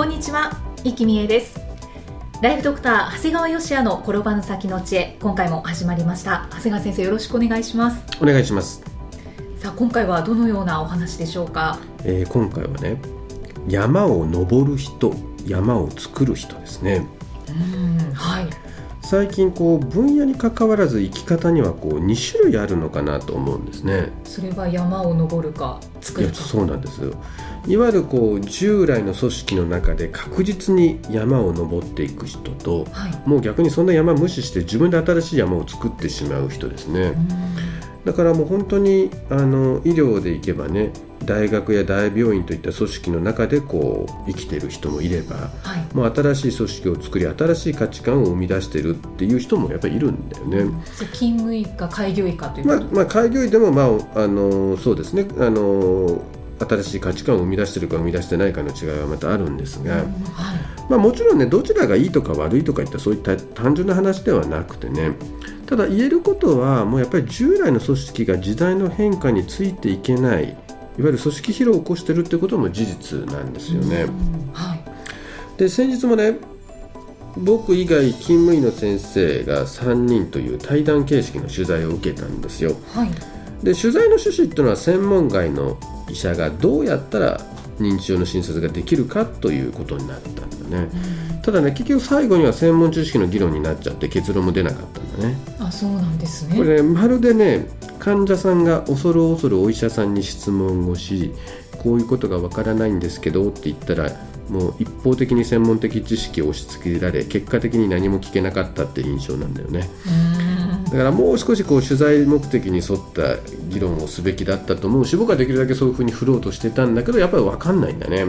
こんにちは、生きみえです。ライフドクター長谷川芳也の転ばぬ先の知恵今回も始まりました。長谷川先生よろしくお願いします。お願いします、さあ今回はどのようなお話でしょうか？えー今回はね山を登る人山を作る人ですね最近こう分野に関わらず生き方にはこう2種類あるのかなと思うんですね。それは山を登るか作るか。そうなんです。よいわゆるこう従来の組織の中で確実に山を登っていく人とはい。もう逆にそんな山無視して自分で新しい山を作ってしまう人ですね。うん。だからもう本当にあの医療でいけばね大学や大病院といった組織の中でこう生きてる人もいればはい。もう新しい組織を作り新しい価値観を生み出してるっていう人もやっぱりいるんだよね。勤務医か開業医かというまあまあ、開業医でも、まあ、あのそうですね。あの新しい価値観を生み出してるか生み出してないかの違いはまたあるんですが、うんはい。まあ、もちろんねどちらがいいとか悪いとかいったそういった単純な話ではなくてね。ただ言えることはもうやっぱり従来の組織が時代の変化についていけないいわゆる組織疲労を起こしてるってことも事実なんですよね。うん。はい。で先日もね僕以外勤務医の先生が3人という対談形式の取材を受けたんですよ。はい。で取材の趣旨っていうのは専門外の医者がどうやったら認知症の診察ができるかということになったんだねただね結局最後には専門知識の議論になっちゃって結論も出なかったんだね。あそうなんですね。これねまるでね患者さんが恐る恐るお医者さんに質問をしこういうことがわからないんですけどって言ったらもう一方的に専門的知識を押し付けられ結果的に何も聞けなかったって印象なんだよね。うん。だからもう少しこう取材目的に沿った議論をすべきだったと思うし僕はできるだけそういうふうに振ろうとしてたんだけどやっぱり分かんないんだね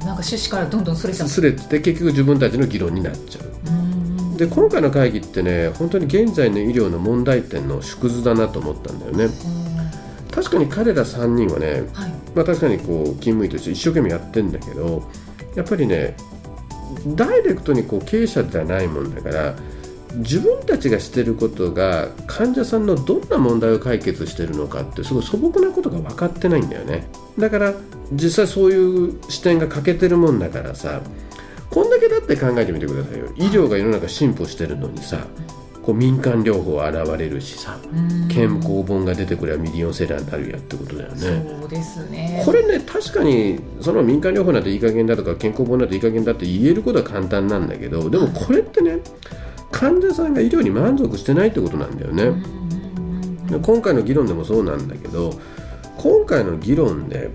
なんか趣旨からどんどんそれちゃうすれて結局自分たちの議論になっちゃう。うんで今回の会議ってね本当に現在の医療の問題点の縮図だなと思ったんだよね。確かに彼ら3人はね、はい。まあ、確かにこう勤務医として一生懸命やってんだけどやっぱりねダイレクトにこう経営者ではないもんだから自分たちがしてることが患者さんのどんな問題を解決してるのかってすごい素朴なことが分かってないんだよね。だから実際そういう視点が欠けてるもんだからさこんだけだって考えてみてくださいよ。医療が世の中進歩してるのにさこう民間療法は現れるしさうん。健康本が出てくればミリオンセラーになるやってことだよね。そうですね。これね確かにその民間療法なんていい加減だとか健康本なんていい加減だって言えることは簡単なんだけどでもこれってね患者さんが医療に満足してないってことなんだよね、で今回の議論でもそうなんだけど今回の議論で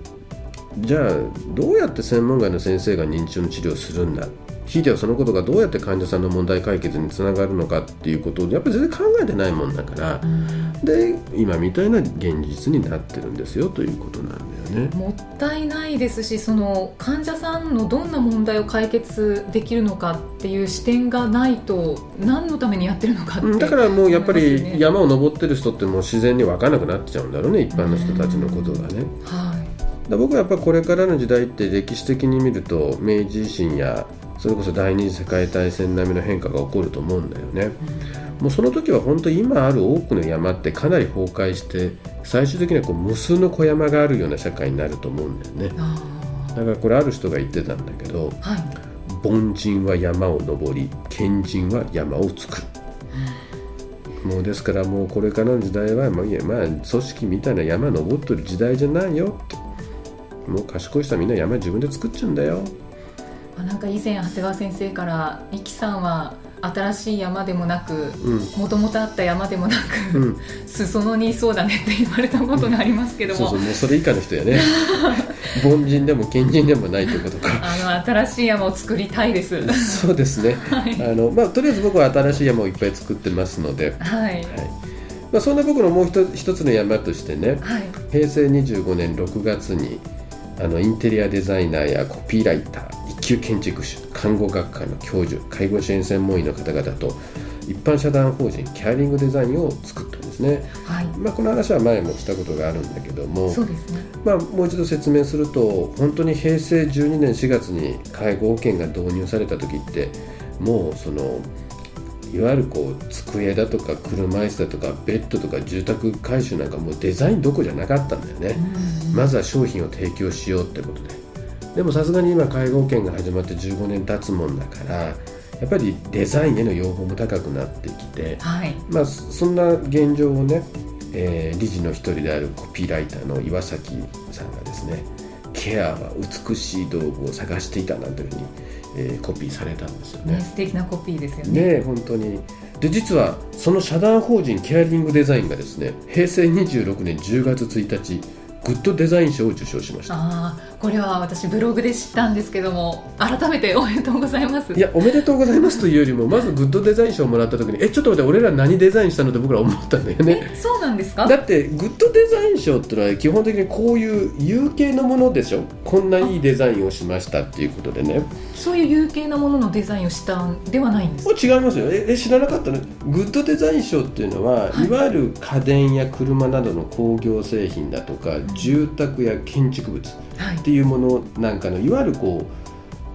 じゃあどうやって専門外の先生が認知症の治療をするんだひいてはそのことがどうやって患者さんの問題解決につながるのかっていうことをやっぱり全然考えてないもんだからうんで今みたいな現実になってるんですよということなんだよね。もったいないですしその患者さんのどんな問題を解決できるのかっていう視点がないと何のためにやってるのかって、うんだからもうやっぱり山を登ってる人ってもう自然に分からなくなっちゃうんだろうね一般の人たちのことがね。はいだ僕はやっぱこれからの時代って歴史的に見ると明治維新やそれこそ第二次世界大戦並みの変化が起こると思うんだよね。もうその時は本当に今ある多くの山ってかなり崩壊して最終的にはこう無数の小山があるような社会になると思うんだよね。あだからこれある人が言ってたんだけどーはい凡人は山を登り賢人は山を作る。もうですからもうこれからの時代はまあいいやまあ組織みたいな山登ってる時代じゃないよってもう賢い人はみんな山自分で作っちゃうんだよあなんか以前長谷川先生から「イキさんは新しい山でもなくうん。もともとあった山でもなく、うん。裾野にいそうだねって言われたことがありますけども、そうそうもうそれ以下の人やね。凡人でも賢人でもないということか。あの新しい山を作りたいです。そうですね。はい。あのまあとりあえず僕は新しい山をいっぱい作ってますので、はい。はい。まあ、そんな僕のもう一つ一つの山としてねはい。平成25年6月にあのインテリアデザイナーやコピーライター一級建築士看護学科の教授介護支援専門医の方々と一般社団法人キャーリングデザインを作ったんですね、はい。まあ、この話は前もしたことがあるんだけどもそうですね。まあ、もう一度説明すると本当に平成12年4月に介護保険が導入された時ってもうそのいわゆるこう机だとか車椅子だとかベッドとか住宅改修なんかもうデザインどころじゃなかったんだよね、まずは商品を提供しようってことででもさすがに今介護保険が始まって15年経つもんだからやっぱりデザインへの要望も高くなってきて、はい。まあ、そんな現状をね、えー理事の一人であるコピーライターの岩崎さんがですねケアは美しい道具を探していたなんていうふうに、えーコピーされたんですよね。ね素敵なコピーですよね。ねえ本当に。で実はその社団法人ケアリングデザインがですね平成26年10月1日グッドデザイン賞を受賞しました。ああこれは私ブログで知ったんですけども改めておめでとうございます。いやおめでとうございますというよりも まずグッドデザイン賞をもらった時にえちょっと待って俺ら何デザインしたのって僕ら思ったんだよね。えそうなんですか？だってグッドデザイン賞ってのは基本的にこういう有形のものでしょ。こんないいデザインをしましたっていうことでね。そういう有形なもののデザインをしたんではないんですもう違いますよ。ええ知らなかったの？グッドデザイン賞っていうのは、はい。い、わゆる家電や車などの工業製品だとか住宅や建築物っはい。ていうものなんかのいわゆるこ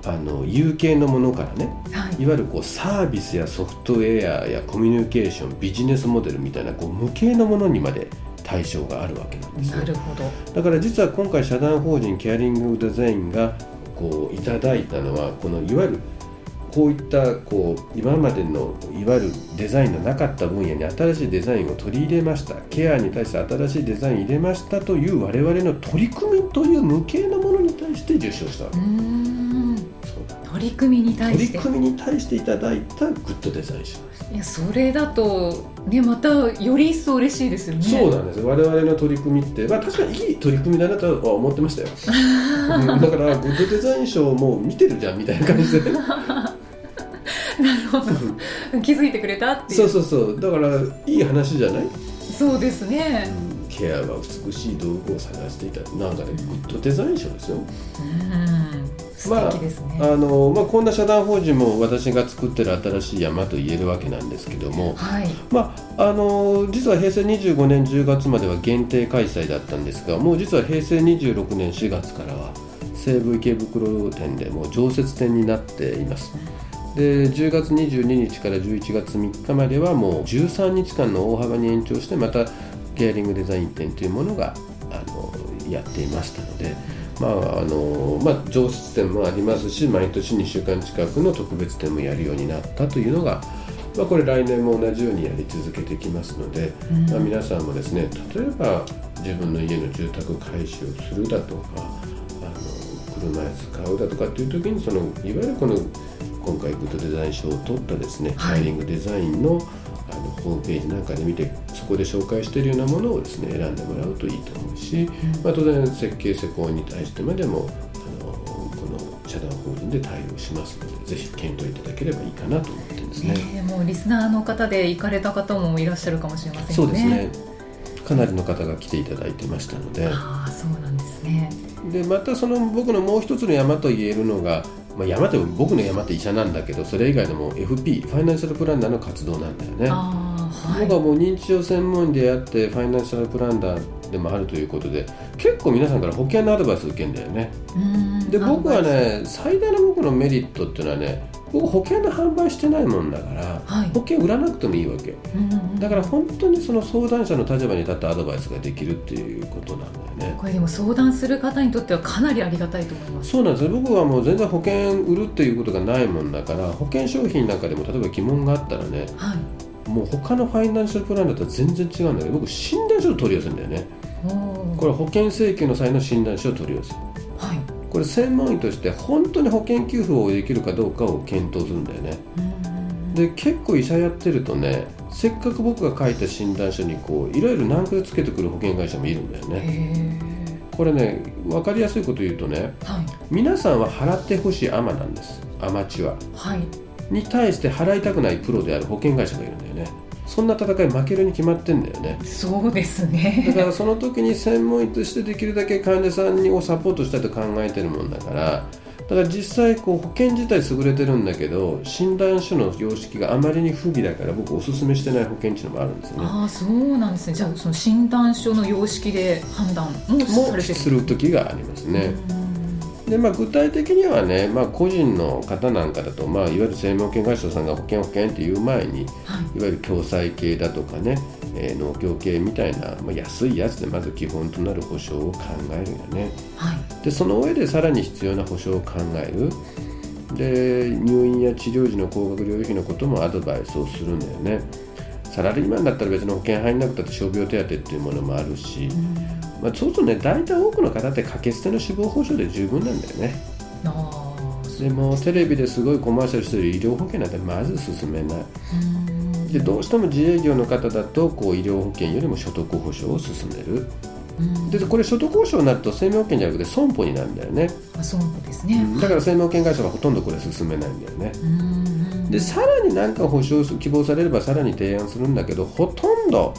うあの有形のものからねはい。いわゆるこうサービスやソフトウェアやコミュニケーションビジネスモデルみたいなこう無形のものにまで対象があるわけなんですよなるほど。だから実は今回社団法人ケアリングデザインがこういただいたのはこのいわゆるこういったこう今までのいわゆるデザインのなかった分野に新しいデザインを取り入れました。ケアに対して新しいデザイン入れましたという我々の取り組みという無形なものに対して受賞したわけ。取り組みに対取りして組みに対していただいたグッドデザイン。賞いやそれだとねまたより一層嬉しいですよね。そうなんです。よ我々の取り組みって、まあ、確かにいい取り組みだなとは思ってましたよ、うん。だからグッドデザイン賞もう見てるじゃんみたいな感じでなるほど気づいてくれたっていう。そうそうそう。だからいい話じゃない、そうですね。ケアは美しい道具を探していた。なんかねグッドデザイン賞ですよ。うん。素敵ですね、あの、まあ、こんな社団法人も私が作ってる新しい山と言えるわけなんですけども。はい。まあ、あの実は平成25年10月までは限定開催だったんですがもう実は平成26年4月からは西武池袋店でもう常設店になっていますで10月22日から11月3日まではもう13日間の大幅に延長してまたケアリングデザイン展というものがあのやっていましたので、まああのまあ、常設展もありますし毎年2週間近くの特別展もやるようになったというのが、まあ、これ来年も同じようにやり続けていきますので、うん。まあ、皆さんもですね例えば自分の家の住宅改修をするだとかあの車椅子買うだとかっていう時にそのいわゆるこの今回グッドデザイン賞を取ったですね、はいカイリングデザインのあのホームページなんかで見てそこで紹介しているようなものをですね選んでもらうといいと思うし、まあ、当然設計施工に対してまでもあのこの社団法人で対応しますのでぜひ検討いただければいいかなと思ってるんですね。ねえもうリスナーの方で行かれた方もいらっしゃるかもしれませんよね。そうですねかなりの方が来ていただいてましたのでああそうなんですね。でまたその僕のもう一つの山と言えるのが、まあ、山って僕の山って医者なんだけどそれ以外でも FP ファイナンシャルプランナーの活動なんだよね。ああはい。僕はもう認知症専門医であってファイナンシャルプランナーでもあるということで結構皆さんから保険のアドバイス受けるんだよね。うんで僕は、ね最大の僕のメリットっていうのはね僕保険の販売してないもんだからはい保険売らなくてもいいわけ。うんうんだから本当にその相談者の立場に立ったアドバイスができるっていうことなんだよね。これでも相談する方にとってはかなりありがたいと思います。そうなんですね僕はもう全然保険売るっていうことがないもんだから保険商品なんかでも例えば疑問があったらねはい。もう他のファイナンシャルプランだったら全然違うんだけど僕診断書を取り寄せるんだよねこれは保険請求の際の診断書を取り寄せるはい。これ専門医として本当に保険給付をできるかどうかを検討するんだよねうんで結構医者やってるとねせっかく僕が書いた診断書にこういろいろ難癖つけてくる保険会社もいるんだよねへこれね分かりやすいこと言うとねえ。はい皆さんは払ってほしいアマなんですアマチュアはい。に対して払いたくないプロである保険会社がいるんだよねそんな戦い負けるに決まってんだよね。そうですね。だからその時に専門医としてできるだけ患者さんをサポートしたいと考えてるもんだからだから実際こう保険自体優れてるんだけど診断書の様式があまりに不備だから僕おすすめしてない保険っていうのもあるんですよね。ああそうなんですね。じゃあその診断書の様式で判断もされてする時がありますね。でまあ、具体的にはね、まあ、個人の方なんかだと、まあ、いわゆる生命保険会社さんが保険保険っていう前に、はい、いわゆる共済系だとかね、えー、農協系みたいな、まあ、安いやつでまず基本となる保証を考えるよね、はい、でその上でさらに必要な保証を考える。で入院や治療時の高額療養費のこともアドバイスをするんだよね。サラリーマンだったら別の保険入んなくたって傷病手当っていうものもあるし、うんまあ、そうするとね大体多くの方って掛け捨ての死亡保障で十分なんだよね。でもテレビですごいコマーシャルしてる医療保険なんてまず進めない。でどうしても自営業の方だとこう医療保険よりも所得保障を進める。でこれ所得保障になると生命保険じゃなくて損保になるんだよね。あ損保ですね、だから生命保険会社はほとんどこれ進めないんだよね。でさらに何か保証希望されればさらに提案するんだけどほとんど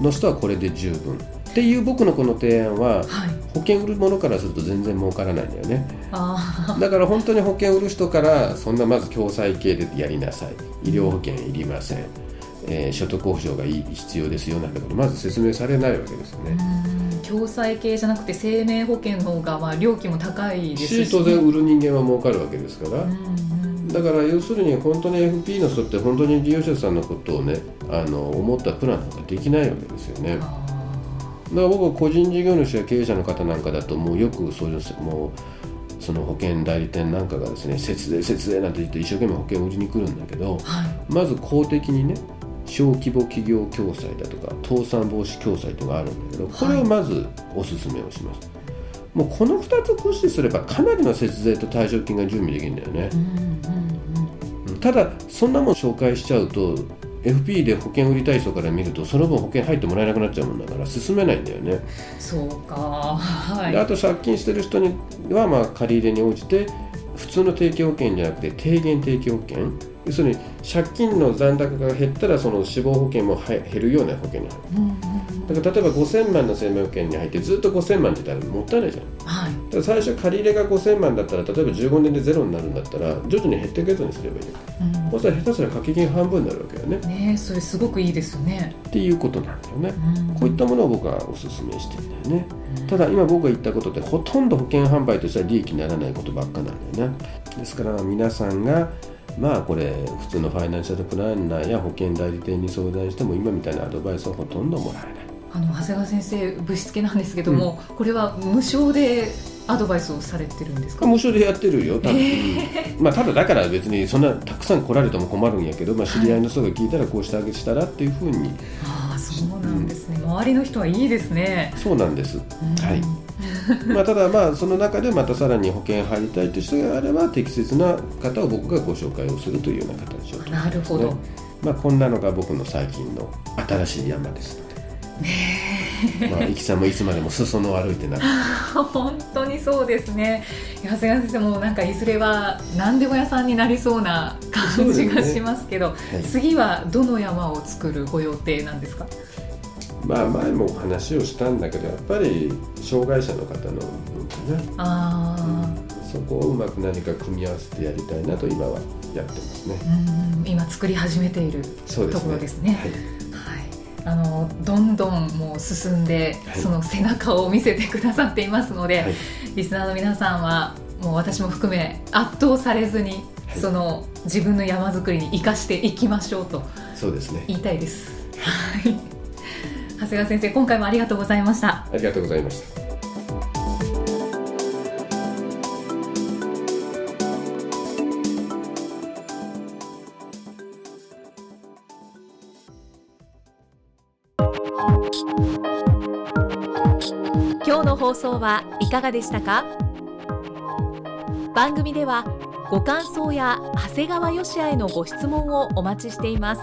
の人はこれで十分っていう僕のこの提案は、はい、保険売るものからすると全然儲からないんだよね。だから本当に保険売る人からそんなまず共済系でやりなさい。医療保険いりません、えー、所得保障がいい必要ですよなんてことまず説明されないわけですよね。共済系じゃなくて生命保険の方がまあ料金も高いですし、ね、当然売る人間は儲かるわけですから、だから要するに本当に FP の人って本当に利用者さんのことをねあの思ったプランなんかできないわけですよね。だから僕は個人事業主や経営者の方なんかだともうよくそういうもうその保険代理店なんかがですね節税節税なんて言って一生懸命保険を売りに来るんだけど、はい、まず公的にね小規模企業共済だとか倒産防止共済とかあるんだけどこれをまずおすすめをします、はい、もうこの2つ駆使すればかなりの節税と退職金が準備できるんだよね、うんうんうん、ただそんなもん紹介しちゃうと FP で保険売りたい人から見るとその分保険入ってもらえなくなっちゃうもんだから進めないんだよね。そうか、はい、あと借金してる人にはまあ借り入れに応じて普通の定期保険じゃなくて低減定期保険要するに借金の残高が減ったらその死亡保険も減るような保険に入る、だから例えば5000万の生命保険に入ってずっと5000万って言ったらもったいないじゃん、はい、だから最初借り入れが5000万だったら例えば15年でゼロになるんだったら徐々に減っていくやつにすればいい、うん、そしたら下手すら掛け金半分になるわけよね。ねそれすごくいいですよね。っていうことなんだよね、うん、こういったものを僕はお勧めしてるんだよね、うん、ただ今僕が言ったことってほとんど保険販売としては利益にならないことばっかなんだよね。ですから皆さんがまあこれ普通のファイナンシャルプランナーや保険代理店に相談しても今みたいなアドバイスはほとんどもらえない。あの長谷川先生ぶしつけなんですけども、うん、これは無償でアドバイスをされてるんですか？無償でやってるよ多分、えー、まあ、ただだから別にそんなたくさん来られても困るんやけど、まあ、知り合いの人が聞いたらこうしてあげしたらっていうふうに、ああそうなんですね、うん、周りの人はいいですね。そうなんです、はい まあただまあその中でまたさらに保険入りたいという人があれば適切な方を僕がご紹介をするというような形をと、ね、なるほど、まあ、こんなのが僕の最近の新しい山です。ので。ねまあ、いきさんもいつまでも裾野を歩いてな 本当にそうですね。長谷川先生もなんかいずれは何でも屋さんになりそうな感じがしますけど、ねはい、次はどの山を作るご予定なんですか？まあ前も話をしたんだけどやっぱり障害者の方の分かな。あ、うん、そこをうまく何か組み合わせてやりたいなと今はやってますね。今作り始めているところですね、はい。あのどんどんもう進んで、はい、その背中を見せてくださっていますので、はい、リスナーの皆さんはもう私も含め圧倒されずに、はい、その自分の山作りに生かしていきましょうとそうですね。言いたいです。はい長谷川先生今回もありがとうございました。ありがとうございました。今日の放送はいかがでしたか？番組ではご感想や長谷川よしあへのご質問をお待ちしています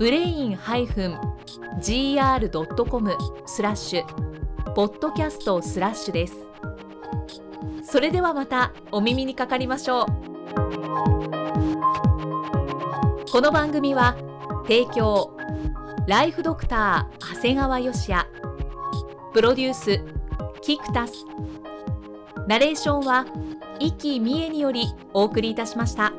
ブレイン -gr.com スラッシュポッドキャストスラッシュです。それではまたお耳にかかりましょう。この番組は提供ライフドクター長谷川芳也。プロデュースキクタス。ナレーションは生きみえによりお送りいたしました。